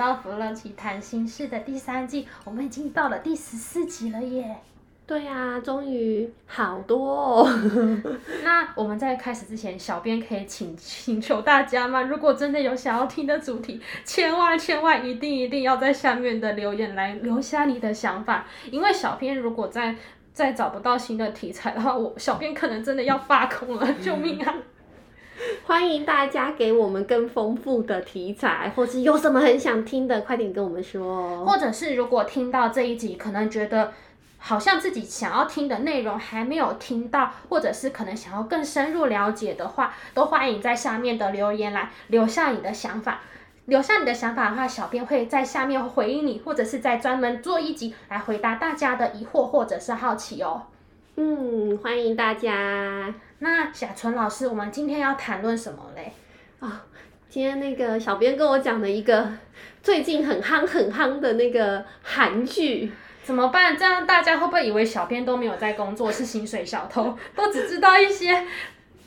到弗洛奇谈心事的第三季，我们已经到了第十四集了耶！对呀、啊，终于好多哦。那我们在开始之前，小编可以请请求大家吗？如果真的有想要听的主题，千万千万一定一定要在下面的留言来留下你的想法，因为小编如果再再找不到新的题材的话，我小编可能真的要罢工了，救命啊！欢迎大家给我们更丰富的题材，或是有什么很想听的，快点跟我们说。或者是如果听到这一集，可能觉得好像自己想要听的内容还没有听到，或者是可能想要更深入了解的话，都欢迎在下面的留言来留下你的想法。留下你的想法的话，小编会在下面回应你，或者是在专门做一集来回答大家的疑惑或者是好奇哦。嗯，欢迎大家。那小纯老师，我们今天要谈论什么嘞？啊、哦，今天那个小编跟我讲的一个最近很夯很夯的那个韩剧，怎么办？这样大家会不会以为小编都没有在工作，是薪水小偷，都只知道一些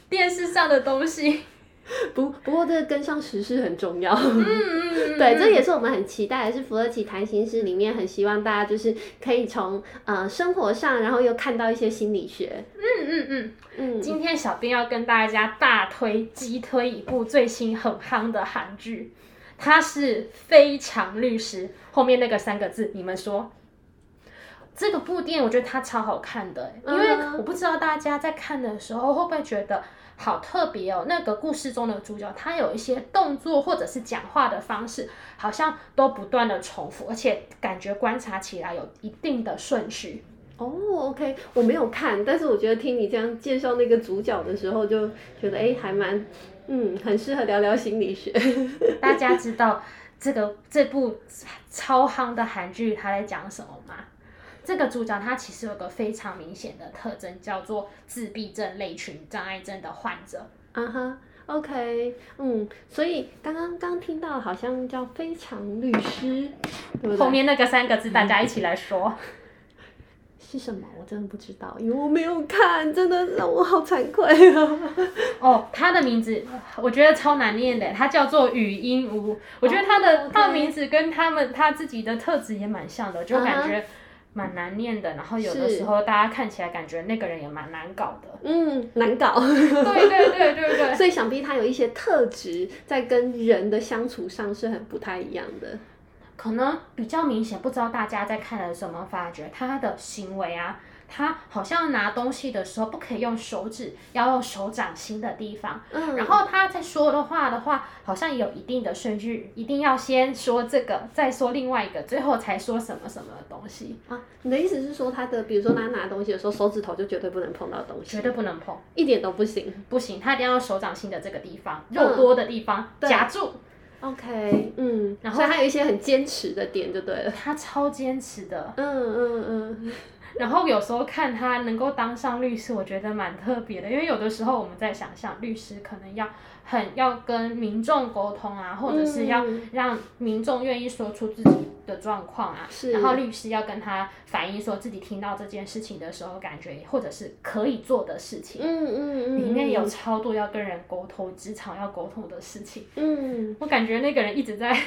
电视上的东西？不，不过这个跟上时事很重要。嗯嗯对，这也是我们很期待的，是福乐奇谈心事里面很希望大家就是可以从呃生活上，然后又看到一些心理学。嗯嗯嗯嗯。今天小编要跟大家大推、激推一部最新很夯的韩剧，它是《非常律师》。后面那个三个字，你们说？这个部电影我觉得它超好看的，因为我不知道大家在看的时候会不会觉得。好特别哦！那个故事中的主角，他有一些动作或者是讲话的方式，好像都不断的重复，而且感觉观察起来有一定的顺序。哦，OK，我没有看，但是我觉得听你这样介绍那个主角的时候，就觉得哎，还蛮，嗯，很适合聊聊心理学。大家知道这个这部超夯的韩剧它在讲什么吗？这个主角他其实有个非常明显的特征，叫做自闭症类群障碍症的患者。啊哈，OK，嗯，所以刚刚刚听到好像叫非常律师，对不对？后面那个三个字大家一起来说，嗯、是什么？我真的不知道，因为我没有看，真的让我好惭愧啊。哦，他的名字我觉得超难念的，他叫做语音屋。我觉得他的、他的名字跟他们他自己的特质也蛮像的，就感觉。蛮难念的，然后有的时候大家看起来感觉那个人也蛮难搞的。嗯，难搞。对对对对对。所以想必他有一些特质，在跟人的相处上是很不太一样的。可能比较明显，不知道大家在看的时候有没有发觉他的行为啊？他好像拿东西的时候不可以用手指，要用手掌心的地方。嗯。然后他在说的话的话，好像有一定的顺序，一定要先说这个，再说另外一个，最后才说什么什么的东西。啊，你的意思是说，他的比如说他拿东西的时候，手指头就绝对不能碰到东西，绝对不能碰，一点都不行，不行，他一定要用手掌心的这个地方，肉多的地方夹住。OK，嗯，然后他有一些很坚持的点就对了，他超坚持的。嗯嗯嗯。然后有时候看他能够当上律师，我觉得蛮特别的，因为有的时候我们在想象律师可能要很要跟民众沟通啊，或者是要让民众愿意说出自己的状况啊，是。然后律师要跟他反映说自己听到这件事情的时候感觉或者是可以做的事情，嗯嗯嗯，里面有超多要跟人沟通、职场要沟通的事情，嗯，我感觉那个人一直在。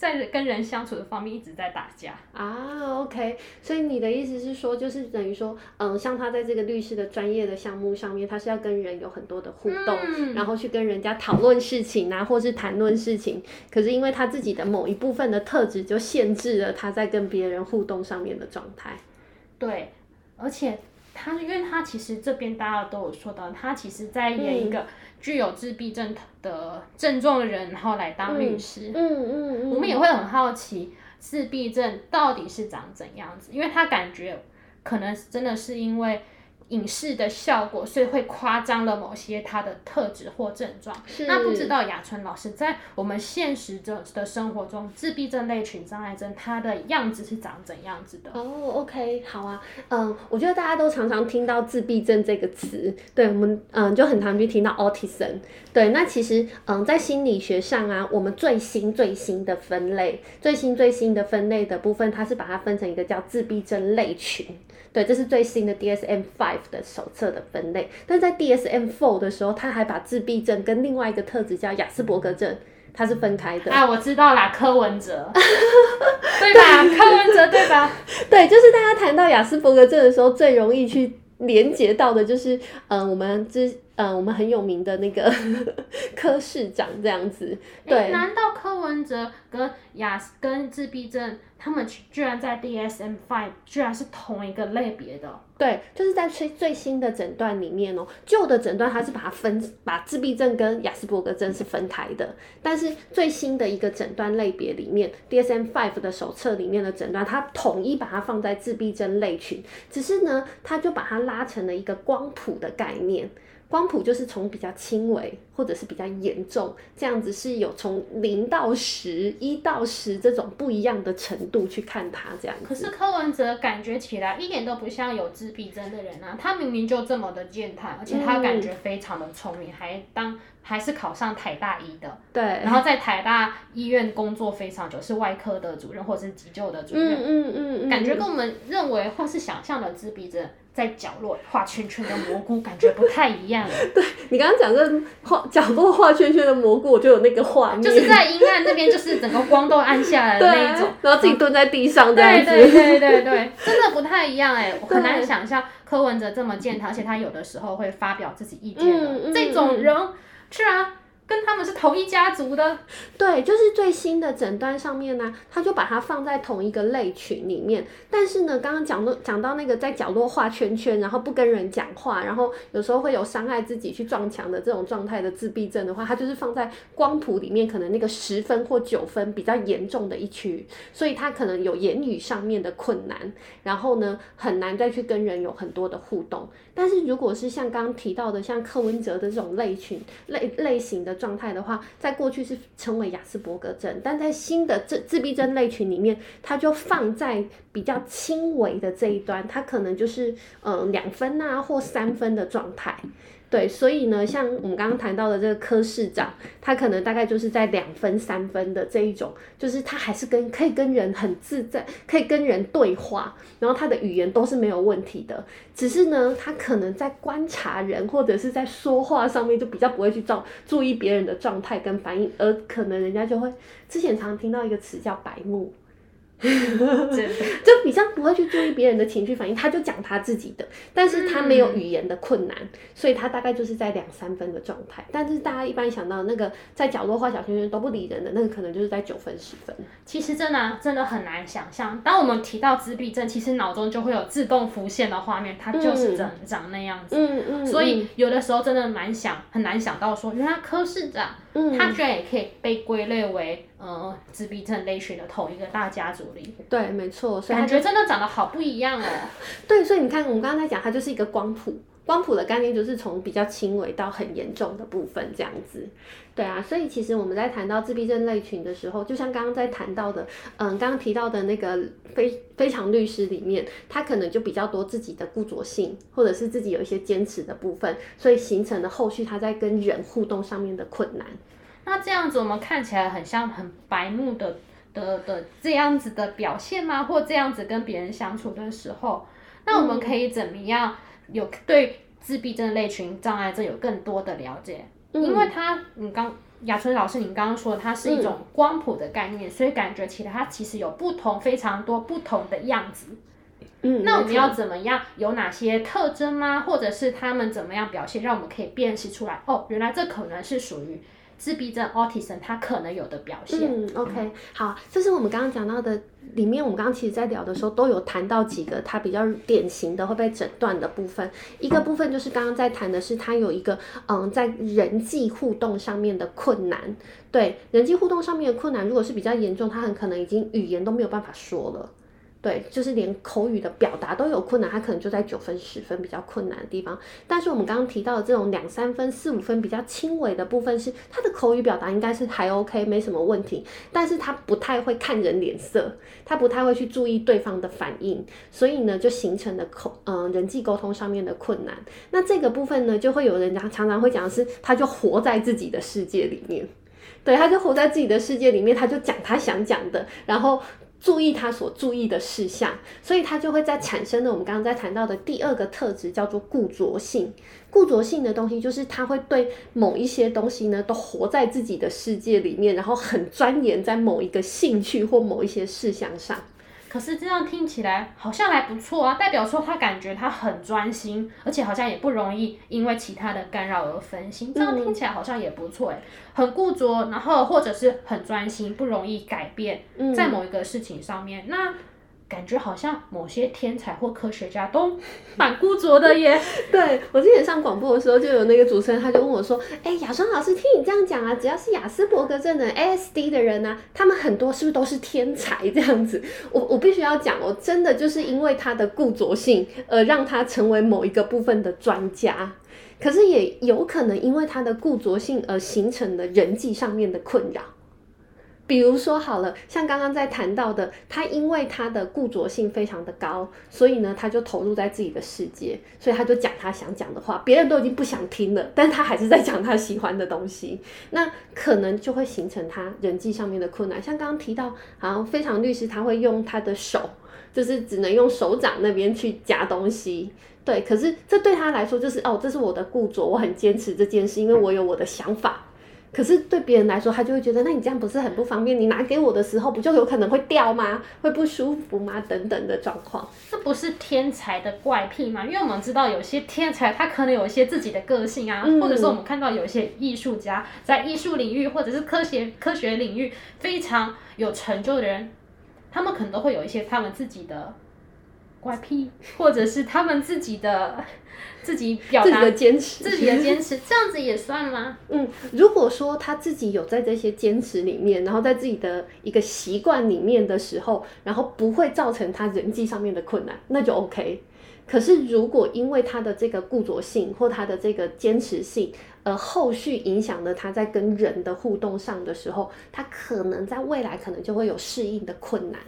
在跟人相处的方面一直在打架。啊，OK，所以你的意思是说，就是等于说，嗯，像他在这个律师的专业的项目上面，他是要跟人有很多的互动，嗯、然后去跟人家讨论事情啊，或是谈论事情。可是因为他自己的某一部分的特质，就限制了他在跟别人互动上面的状态。对，而且他，因为他其实这边大家都有说到，他其实在演一个。具有自闭症的症状的人，然后来当律师，嗯嗯，嗯，嗯，我们也会很好奇自闭症到底是长怎样子，因为他感觉可能真的是因为影视的效果，所以会夸张了某些他的特质或症状。是。那不知道雅纯老师在我们现实的的生活中，自闭症类群障碍症它的样子是长怎样子的？哦、oh,，OK，好啊，嗯，我觉得大家都常常听到自闭症这个词，对我们，嗯，就很常去听到 autism。对，那其实，嗯，在心理学上啊，我们最新最新的分类，最新最新的分类的部分，它是把它分成一个叫自闭症类群。对，这是最新的 DSM-5 的手册的分类，但在 DSM-4 的时候，他还把自闭症跟另外一个特质叫雅斯伯格症，它是分开的。啊，我知道啦，柯文哲，对吧？柯文哲对吧？对，就是大家谈到雅斯伯格症的时候，最容易去连接到的就是，嗯、呃，我们之。嗯，我们很有名的那个 柯市长这样子，对。欸、难道柯文哲跟亚跟自闭症，他们居然在 DSM-5 居然是同一个类别的？对，就是在最最新的诊断里面哦、喔，旧的诊断它是把它分，把自闭症跟雅斯伯格症是分开的，但是最新的一个诊断类别里面，DSM-5 的手册里面的诊断，它统一把它放在自闭症类群，只是呢，它就把它拉成了一个光谱的概念。光谱就是从比较轻微或者是比较严重这样子，是有从零到十、一到十这种不一样的程度去看它这样子。可是柯文哲感觉起来一点都不像有自闭症的人啊，他明明就这么的健谈，而且他感觉非常的聪明，嗯、还当还是考上台大医的。对。然后在台大医院工作非常久，是外科的主任或者是急救的主任。嗯嗯嗯，嗯。感觉跟我们认为或是想象的自闭症。在角落画圈圈的蘑菇感觉不太一样。对，你刚刚讲这画角落画圈圈的蘑菇，我就有那个画面，就是在阴暗那边，就是整个光都暗下来的那一种，然后自己蹲在地上这样子。对对对对对，真的不太一样哎，我很难想象柯文哲这么健谈，而且他有的时候会发表自己意见的、嗯、这种人，是啊。跟他们是同一家族的，对，就是最新的诊断上面呢，他就把它放在同一个类群里面。但是呢，刚刚讲到讲到那个在角落画圈圈，然后不跟人讲话，然后有时候会有伤害自己去撞墙的这种状态的自闭症的话，它就是放在光谱里面，可能那个十分或九分比较严重的一区，所以他可能有言语上面的困难，然后呢，很难再去跟人有很多的互动。但是如果是像刚刚提到的，像柯文哲的这种类群类类型的状态的话，在过去是称为雅斯伯格症，但在新的自自闭症类群里面，它就放在比较轻微的这一端，它可能就是嗯两分啊或三分的状态。对，所以呢，像我们刚刚谈到的这个柯市长，他可能大概就是在两分、三分的这一种，就是他还是跟可以跟人很自在，可以跟人对话，然后他的语言都是没有问题的，只是呢，他可能在观察人或者是在说话上面就比较不会去照注意别人的状态跟反应，而可能人家就会之前常听到一个词叫白目。就比较不会去注意别人的情绪反应，他就讲他自己的，但是他没有语言的困难，所以他大概就是在两三分的状态。但是大家一般想到那个在角落画小圈圈都不理人的那个，可能就是在九分十分。其实真的、啊、真的很难想象，当我们提到自闭症，其实脑中就会有自动浮现的画面，它就是长长那样子。嗯嗯，嗯。所以有的时候真的蛮想很难想到说，原来柯市长。嗯，他居然也可以被归类为呃自闭症类群的同一个大家族里。对，没错，所以感觉真的长得好不一样哦。对，所以你看，我们刚刚在讲，它就是一个光谱，光谱的概念就是从比较轻微到很严重的部分这样子。对啊，所以其实我们在谈到自闭症类群的时候，就像刚刚在谈到的，嗯，刚刚提到的那个非非常律师里面，他可能就比较多自己的固着性，或者是自己有一些坚持的部分，所以形成了后续他在跟人互动上面的困难。那这样子我们看起来很像很白目的的的这样子的表现吗？或这样子跟别人相处的时候，那我们可以怎么样有对自闭症类群障碍症有更多的了解？嗯、因为它，你刚雅春老师，你刚刚说它是一种光谱的概念，嗯，所以感觉起来它其实有不同非常多不同的样子。嗯，那我们要怎么样？有哪些特征吗？或者是他们怎么样表现，让我们可以辨识出来？哦，原来这可能是属于。自闭症 （autism） 它可能有的表现。嗯，OK，好，这是我们刚刚讲到的里面，我们刚刚其实在聊的时候都有谈到几个它比较典型的会被诊断的部分。一个部分就是刚刚在谈的是它有一个嗯，在人际互动上面的困难。对，人际互动上面的困难，如果是比较严重，他很可能已经语言都没有办法说了。对，就是连口语的表达都有困难，他可能就在九分、十分比较困难的地方。但是我们刚刚提到的这种两三分、四五分比较轻微的部分，是他的口语表达应该是还 OK，没什么问题。但是他不太会看人脸色，他不太会去注意对方的反应，所以呢，就形成了口嗯、人际沟通上面的困难。那这个部分呢，就会有人常常会讲是，他就活在自己的世界里面，对，他就活在自己的世界里面，他就讲他想讲的，然后。注意他所注意的事项，所以他就会在产生的我们刚刚在谈到的第二个特质叫做固着性。固着性的东西就是他会对某一些东西呢都活在自己的世界里面，然后很钻研在某一个兴趣或某一些事项上。可是这样听起来好像还不错啊，代表说他感觉他很专心，而且好像也不容易因为其他的干扰而分心。这样听起来好像也不错诶，很固着，然后或者是很专心，不容易改变，在某一个事情上面，那。感觉好像某些天才或科学家都蛮固着的耶。对，我之前上广播的时候，就有那个主持人，他就问我说：“哎、欸，雅双老师，听你这样讲啊，只要是雅斯伯格症的 ASD 的人呢、他们很多是不是都是天才这样子？”我我必须要讲哦，真的就是因为他的固着性，而让他成为某一个部分的专家。可是也有可能因为他的固着性而形成的人际上面的困扰。比如说好了，像刚刚在谈到的，他因为他的固着性非常的高，所以呢，他就投入在自己的世界，所以他就讲他想讲的话，别人都已经不想听了，但他还是在讲他喜欢的东西，那可能就会形成他人际上面的困难。像刚刚提到，好像非常律师他会用他的手，就是只能用手掌那边去夹东西，对，可是这对他来说就是哦，这是我的固着，我很坚持这件事，因为我有我的想法。可是对别人来说，他就会觉得，那你这样不是很不方便？你拿给我的时候，不就有可能会掉吗？会不舒服吗？等等的状况，这不是天才的怪癖吗？因为我们知道有些天才，他可能有一些自己的个性啊，嗯、或者是我们看到有一些艺术家在艺术领域或者是科学科学领域非常有成就的人，他们可能都会有一些他们自己的怪癖，或者是他们自己的。自己表达的坚持，自己的坚持，这样子也算吗？嗯，如果说他自己有在这些坚持里面，然后在自己的一个习惯里面的时候，然后不会造成他人际上面的困难，那就 OK。可是如果因为他的这个固着性或他的这个坚持性，而后续影响了他在跟人的互动上的时候，他可能在未来可能就会有适应的困难。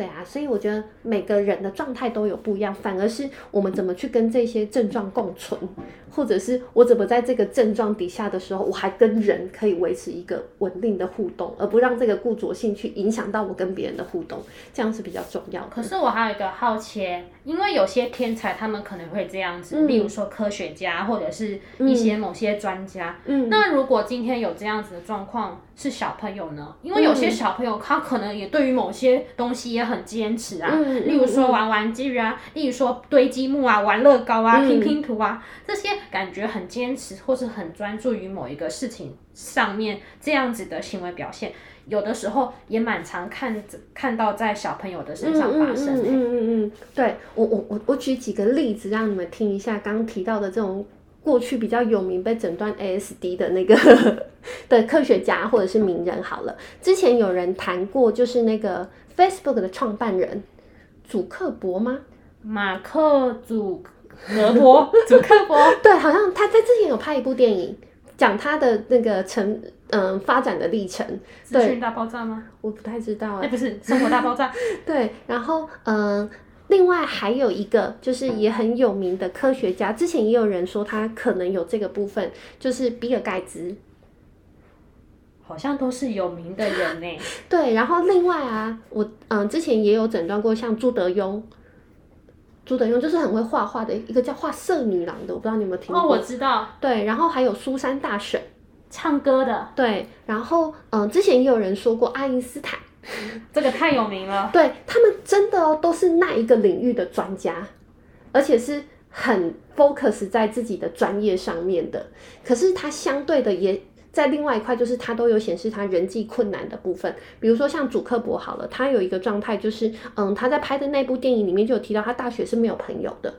对啊，所以我觉得每个人的状态都有不一样，反而是我们怎么去跟这些症状共存，或者是我怎么在这个症状底下的时候，我还跟人可以维持一个稳定的互动，而不让这个固着性去影响到我跟别人的互动，这样是比较重要的。可是我还有一个好奇，因为有些天才他们可能会这样子，嗯、例如说科学家或者是一些某些专家，嗯，那如果今天有这样子的状况。是小朋友呢，因为有些小朋友他可能也对于某些东西也很坚持啊，嗯、例如说玩玩具啊，嗯、例如说堆积木啊、玩乐高啊、嗯、拼拼图啊，这些感觉很坚持或是很专注于某一个事情上面，这样子的行为表现，有的时候也蛮常看看到在小朋友的身上发生。嗯嗯嗯嗯嗯，对我我我我举几个例子让你们听一下，刚刚提到的这种。过去比较有名被诊断 ASD 的那个的科学家或者是名人好了，之前有人谈过，就是那个 Facebook 的创办人祖克伯吗？马克祖克伯，祖克伯，对，好像他在之前有拍一部电影，讲他的那个成嗯发展的历程。资讯大爆炸吗？我不太知道哎、欸，不是生活大爆炸。对，然后嗯。另外还有一个就是也很有名的科学家，之前也有人说他可能有这个部分，就是比尔盖茨，好像都是有名的人呢。对，然后另外啊，我嗯之前也有诊断过像朱德庸，朱德庸就是很会画画的一个叫画色女郎的，我不知道你有没有听过？哦，我知道。对，然后还有苏珊大婶，唱歌的。对，然后嗯之前也有人说过爱因斯坦。这个太有名了，对，他们真的，都是那一个领域的专家，而且是很 focus 在自己的专业上面的。可是他相对的也在另外一块，就是他都有显示他人际困难的部分。比如说像主克伯好了，他有一个状态就是，嗯，他在拍的那部电影里面就有提到，他大学是没有朋友的。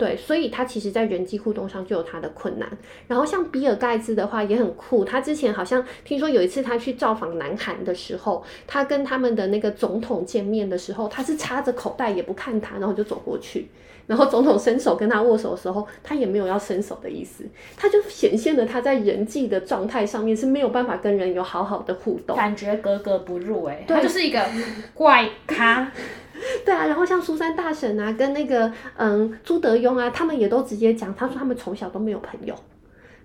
对，所以他其实在人际互动上就有他的困难。然后像比尔盖茨的话也很酷，他之前好像听说有一次他去造访南韩的时候，他跟他们的那个总统见面的时候，他是插着口袋也不看他，然后就走过去。然后总统伸手跟他握手的时候，他也没有要伸手的意思，他就显现了他在人际的状态上面是没有办法跟人有好好的互动，感觉格格不入哎，他就是一个怪咖。对啊，然后像苏珊大婶啊，跟那个嗯朱德庸啊，他们也都直接讲，他说他们从小都没有朋友。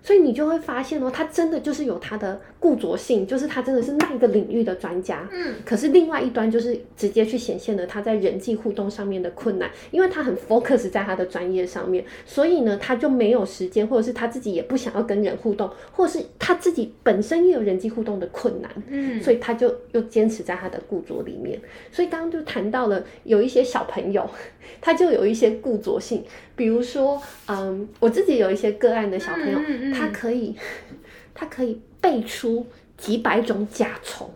所以你就会发现哦，他真的就是有他的固着性，就是他真的是那一个领域的专家。嗯，可是另外一端就是直接去显现了他在人际互动上面的困难，因为他很 focus 在他的专业上面，所以呢，他就没有时间，或者是他自己也不想要跟人互动，或是他自己本身也有人际互动的困难。嗯，所以他就又坚持在他的固着里面。所以刚刚就谈到了有一些小朋友，他就有一些固着性。比如说，嗯，我自己有一些个案的小朋友，嗯嗯嗯、他可以，他可以背出几百种甲虫。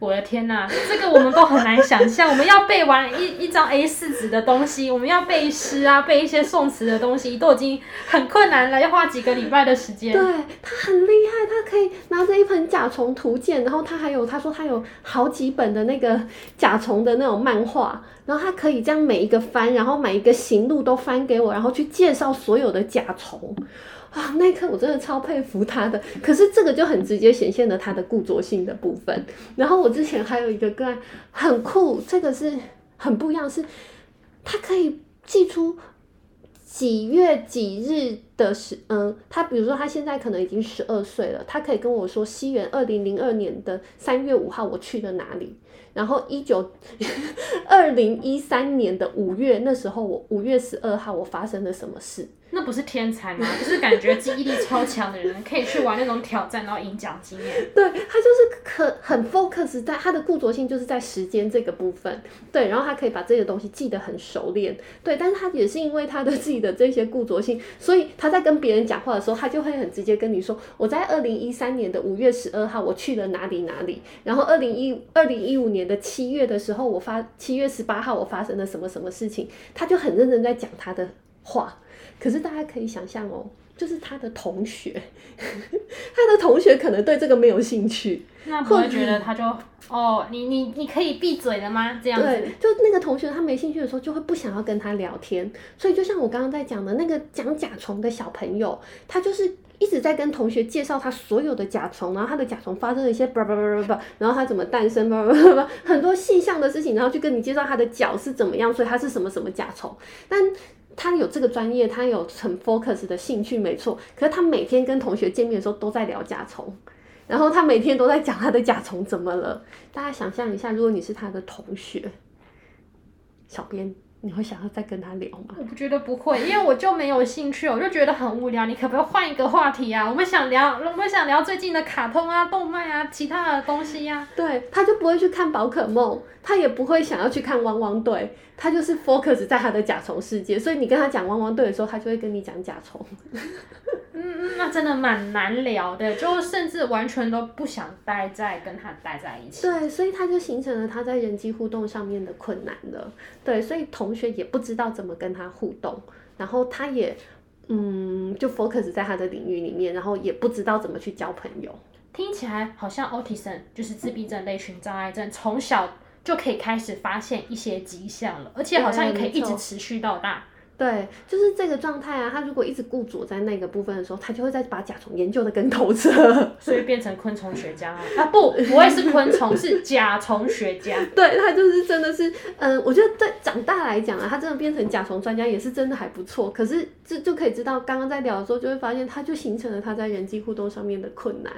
我的天呐，这个我们都很难想象。我们要背完一 一张 A 四纸的东西，我们要背诗啊，背一些宋词的东西，都已经很困难了，要花几个礼拜的时间。对，他很厉害，他可以拿着一盆甲虫图鉴，然后他还有他说他有好几本的那个甲虫的那种漫画，然后他可以将每一个翻，然后每一个行路都翻给我，然后去介绍所有的甲虫。啊，那一刻我真的超佩服他的，可是这个就很直接显现了他的固着性的部分。然后我之前还有一个个案很酷，这个是很不一样，是他可以记出几月几日的时，嗯，他比如说他现在可能已经十二岁了，他可以跟我说西元二零零二年的三月五号我去了哪里，然后一九二零一三年的五月那时候我五月十二号我发生了什么事。那不是天才吗？就是感觉记忆力超强的人可以去玩那种挑战，然后赢奖金耶。对，他就是可很 focus 在他的固着性，就是在时间这个部分。对，然后他可以把这些东西记得很熟练。对，但是他也是因为他的自己的这些固着性，所以他在跟别人讲话的时候，他就会很直接跟你说：“我在二零一三年的五月十二号，我去了哪里哪里。然后二零一二零一五年的七月的时候，我发七月十八号我发生了什么什么事情。”他就很认真在讲他的话。可是大家可以想象哦，就是他的同学，他的同学可能对这个没有兴趣，那不会觉得他就哦，你你你可以闭嘴了吗？这样子，对，就那个同学他没兴趣的时候，就会不想要跟他聊天。所以就像我刚刚在讲的那个讲甲虫的小朋友，他就是一直在跟同学介绍他所有的甲虫，然后他的甲虫发生了一些叭叭叭叭叭，然后他怎么诞生叭叭叭叭，很多细项的事情，然后去跟你介绍他的脚是怎么样，所以他是什么什么甲虫，但。他有这个专业，他有很 focus 的兴趣，没错。可是他每天跟同学见面的时候都在聊甲虫，然后他每天都在讲他的甲虫怎么了。大家想象一下，如果你是他的同学，小编。你会想要再跟他聊吗？我不觉得不会，因为我就没有兴趣，我就觉得很无聊。你可不可以换一个话题啊？我们想聊，我们想聊最近的卡通啊、动漫啊、其他的东西呀、啊。对，他就不会去看宝可梦，他也不会想要去看汪汪队，他就是 focus 在他的甲虫世界。所以你跟他讲汪汪队的时候，他就会跟你讲甲虫。嗯嗯，那真的蛮难聊的，就甚至完全都不想待在跟他待在一起。对，所以他就形成了他在人际互动上面的困难了。对，所以同学也不知道怎么跟他互动，然后他也嗯，就 focus 在他的领域里面，然后也不知道怎么去交朋友。听起来好像 autism 就是自闭症类群障碍症，从小就可以开始发现一些迹象了，而且好像也可以一直持续到大。对，就是这个状态啊。他如果一直固着在那个部分的时候，他就会再把甲虫研究的更透彻，所以变成昆虫学家啊。啊不，不会是昆虫，是甲虫学家。对，他就是真的是，嗯，我觉得对长大来讲啊，他真的变成甲虫专家也是真的还不错。可是这就可以知道，刚刚在聊的时候就会发现，他就形成了他在人际互动上面的困难。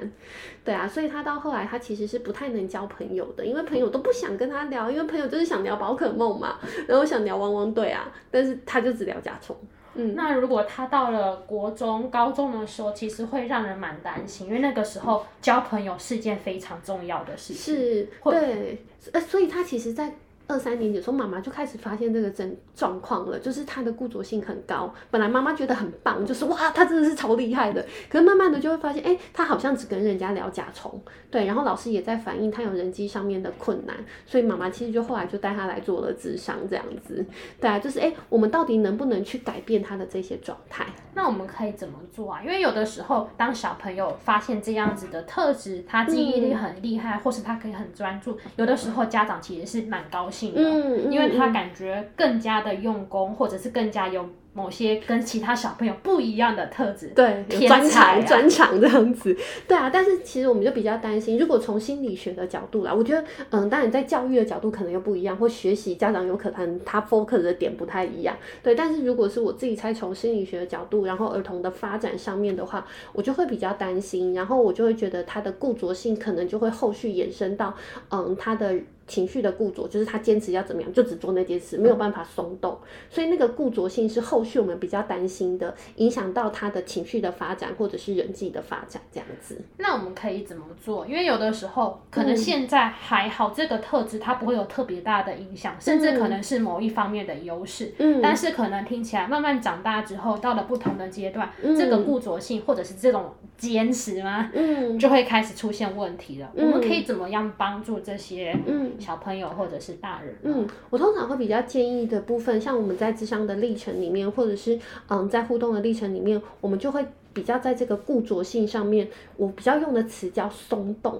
对啊，所以他到后来他其实是不太能交朋友的，因为朋友都不想跟他聊，因为朋友就是想聊宝可梦嘛，然后想聊汪汪队啊，但是他就只聊甲虫。嗯，那如果他到了国中、高中的时候，其实会让人蛮担心，因为那个时候交朋友是件非常重要的事情。是，对，呃，所以他其实，在。二三年级的时候，妈妈就开始发现这个症状况了，就是他的固着性很高。本来妈妈觉得很棒，就是哇，他真的是超厉害的。可是慢慢的就会发现，哎、欸，他好像只跟人家聊甲虫，对。然后老师也在反映他有人际上面的困难，所以妈妈其实就后来就带他来做了智商，这样子。对啊，就是哎、欸，我们到底能不能去改变他的这些状态？那我们可以怎么做啊？因为有的时候，当小朋友发现这样子的特质，他记忆力很厉害，嗯、或是他可以很专注，有的时候家长其实是蛮高兴的，嗯、因为他感觉更加的用功，或者是更加有。某些跟其他小朋友不一样的特质，对，专长专长这样子，对啊。但是其实我们就比较担心，如果从心理学的角度来，我觉得，嗯，当然在教育的角度可能又不一样，或学习家长有可能他 focus 的点不太一样，对。但是如果是我自己猜从心理学的角度，然后儿童的发展上面的话，我就会比较担心，然后我就会觉得他的固着性可能就会后续延伸到，嗯，他的。情绪的固着，就是他坚持要怎么样，就只做那件事，没有办法松动，所以那个固着性是后续我们比较担心的，影响到他的情绪的发展或者是人际的发展这样子。那我们可以怎么做？因为有的时候可能现在还好，这个特质它不会有特别大的影响，甚至可能是某一方面的优势。嗯，但是可能听起来慢慢长大之后，到了不同的阶段，这个固着性或者是这种坚持吗？嗯，就会开始出现问题了。我们可以怎么样帮助这些？嗯。小朋友或者是大人，嗯，我通常会比较建议的部分，像我们在智商的历程里面，或者是嗯在互动的历程里面，我们就会比较在这个固着性上面，我比较用的词叫松动。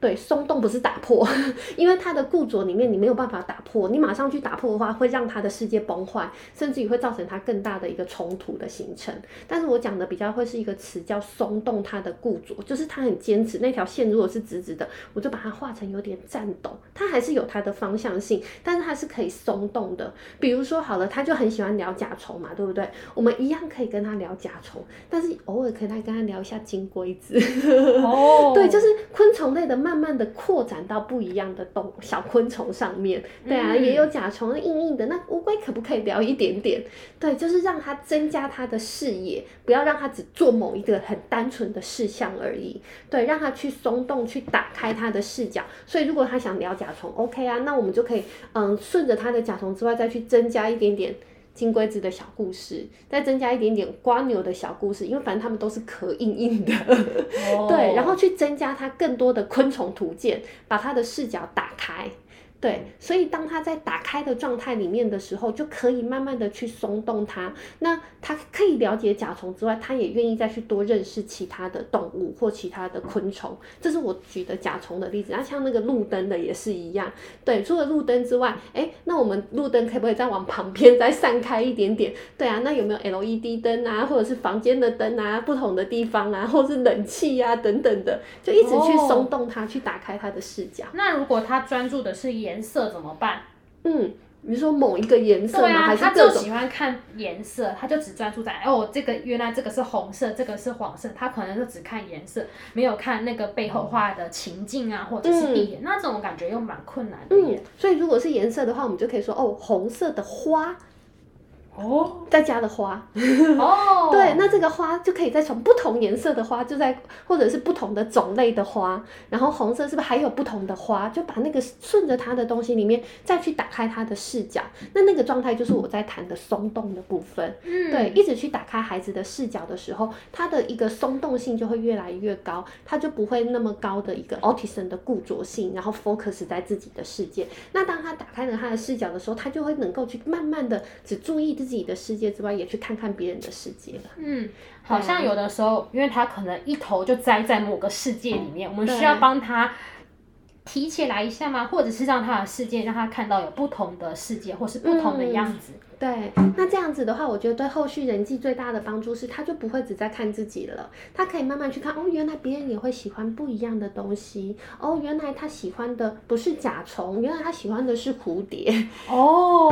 对，松动不是打破，因为他的固着里面你没有办法打破，你马上去打破的话，会让他的世界崩坏，甚至于会造成他更大的一个冲突的形成。但是我讲的比较会是一个词叫松动，他的固着就是他很坚持那条线，如果是直直的，我就把它画成有点颤抖，它还是有它的方向性，但是它是可以松动的。比如说好了，他就很喜欢聊甲虫嘛，对不对？我们一样可以跟他聊甲虫，但是偶尔可以来跟他聊一下金龟子。哦，对，就是昆虫类的慢慢的扩展到不一样的动小昆虫上面，对啊，嗯、也有甲虫硬硬的。那乌龟可不可以聊一点点？对，就是让它增加它的视野，不要让它只做某一个很单纯的事项而已。对，让它去松动，去打开它的视角。所以如果他想聊甲虫，OK 啊，那我们就可以嗯顺着它的甲虫之外，再去增加一点点。金龟子的小故事，再增加一点点瓜牛的小故事，因为反正他们都是壳硬硬的，oh. 对，然后去增加它更多的昆虫图鉴，把它的视角打开。对，所以当它在打开的状态里面的时候，就可以慢慢的去松动它。那它可以了解甲虫之外，它也愿意再去多认识其他的动物或其他的昆虫。这是我举的甲虫的例子。那像那个路灯的也是一样。对，除了路灯之外，哎，那我们路灯可不可以再往旁边再散开一点点？对啊，那有没有 LED 灯啊，或者是房间的灯啊，不同的地方啊，或者是冷气啊等等的，就一直去松动它，去打开它的视角。那如果他专注的是颜颜色怎么办？嗯，你说某一个颜色吗？对啊，还是他就喜欢看颜色，他就只专注在哦，这个原来这个是红色，这个是黄色，他可能就只看颜色，没有看那个背后画的情境啊，或者是地点，嗯、那这种感觉又蛮困难的。嗯，所以如果是颜色的话，我们就可以说哦，红色的花。哦，再加的花哦，对，那这个花就可以再从不同颜色的花，就在或者是不同的种类的花，然后红色是不是还有不同的花？就把那个顺着它的东西里面再去打开它的视角，那那个状态就是我在谈的松动的部分。嗯，对，一直去打开孩子的视角的时候，他的一个松动性就会越来越高，他就不会那么高的一个 autism 的固着性，然后 focus 在自己的世界。那当他打开了他的视角的时候，他就会能够去慢慢的只注意。自己的世界之外，也去看看别人的世界了。嗯，好像有的时候，因为他可能一头就栽在某个世界里面，我们需要帮他提起来一下吗？或者是让他的世界让他看到有不同的世界，或是不同的样子。嗯对，那这样子的话，我觉得对后续人际最大的帮助是，他就不会只在看自己了，他可以慢慢去看，哦，原来别人也会喜欢不一样的东西，哦，原来他喜欢的不是甲虫，原来他喜欢的是蝴蝶，哦，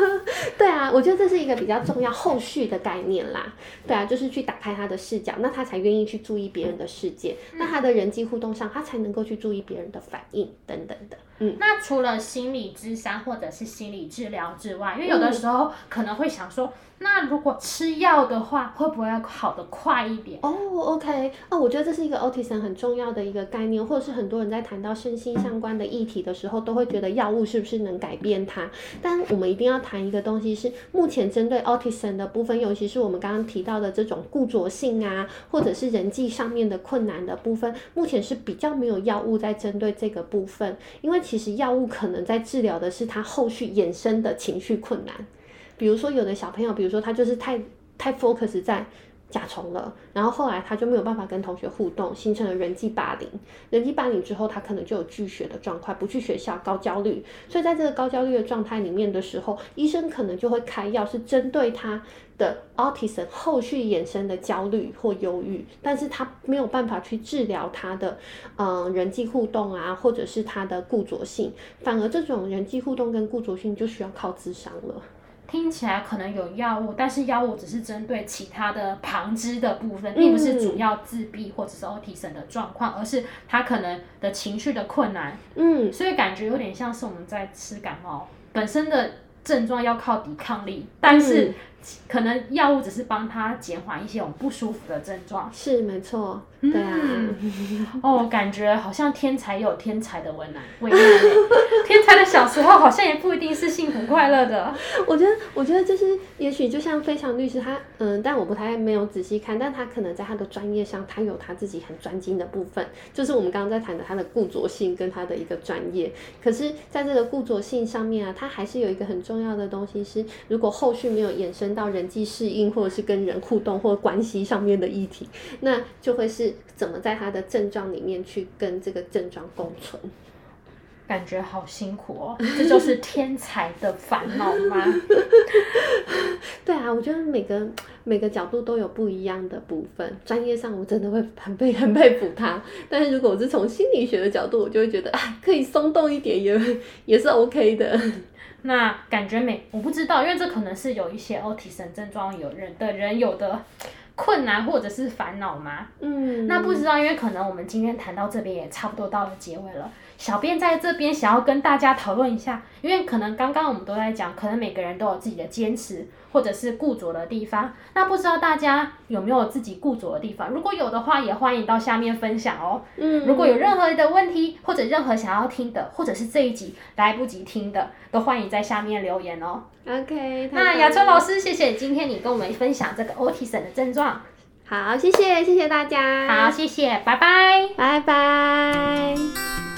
对啊，我觉得这是一个比较重要后续的概念啦，对啊，就是去打开他的视角，那他才愿意去注意别人的世界，那他的人际互动上，他才能够去注意别人的反应等等的，嗯，那除了心理咨商或者是心理治疗之外，因为有的时候。可能会想说。那如果吃药的话，会不会要好得快一点？哦、，OK，哦，我觉得这是一个 Autism 很重要的一个概念，或者是很多人在谈到身心相关的议题的时候，都会觉得药物是不是能改变它？但我们一定要谈一个东西是，目前针对 Autism 的部分，尤其是我们刚刚提到的这种固着性啊，或者是人际上面的困难的部分，目前是比较没有药物在针对这个部分，因为其实药物可能在治疗的是他后续衍生的情绪困难。比如说，有的小朋友，比如说他就是太太 focus 在甲虫了，然后后来他就没有办法跟同学互动，形成了人际霸凌。人际霸凌之后，他可能就有拒学的状况，不去学校，高焦虑。所以在这个高焦虑的状态里面的时候，医生可能就会开药，是针对他的 autism 后续衍生的焦虑或忧郁，但是他没有办法去治疗他的嗯人际互动啊，或者是他的固着性，反而这种人际互动跟固着性就需要靠智商了。听起来可能有药物，但是药物只是针对其他的旁支的部分，并不是主要自闭或者是 autism 的状况，而是他可能的情绪的困难。嗯，所以感觉有点像是我们在吃感冒，本身的症状要靠抵抗力，但是可能药物只是帮他减缓一些我们不舒服的症状。是没错。对啊，哦，感觉好像天才有天才的为难，为难。天才的小时候好像也不一定是幸福快乐的。我觉得，我觉得就是，也许就像非常律师他，嗯，但我不太没有仔细看，但他可能在他的专业上，他有他自己很专精的部分，就是我们刚刚在谈的他的固着性跟他的一个专业。可是，在这个固着性上面啊，他还是有一个很重要的东西是，如果后续没有延伸到人际适应或者是跟人互动或关系上面的议题，那就会是。怎么在他的症状里面去跟这个症状共存？感觉好辛苦哦，这就是天才的烦恼吗？对啊，我觉得每个每个角度都有不一样的部分。专业上我真的会很佩 很佩服他，但是如果我是从心理学的角度，我就会觉得啊，可以松动一点也也是 OK 的。那感觉每我不知道，因为这可能是有一些 autism 症状有人的人有的。困难或者是烦恼吗？嗯，那不知道，因为可能我们今天谈到这边也差不多到了结尾了。小编在这边想要跟大家讨论一下，因为可能刚刚我们都在讲，可能每个人都有自己的坚持或者是固着的地方。那不知道大家有没有自己固着的地方？如果有的话，也欢迎到下面分享哦。嗯，如果有任何的问题或者任何想要听的，或者是这一集来不及听的，都欢迎在下面留言哦。OK，那雅春老师，谢谢今天你跟我们分享这个 Autism 的症状。好，谢谢，谢谢大家。好，谢谢，拜拜，拜拜。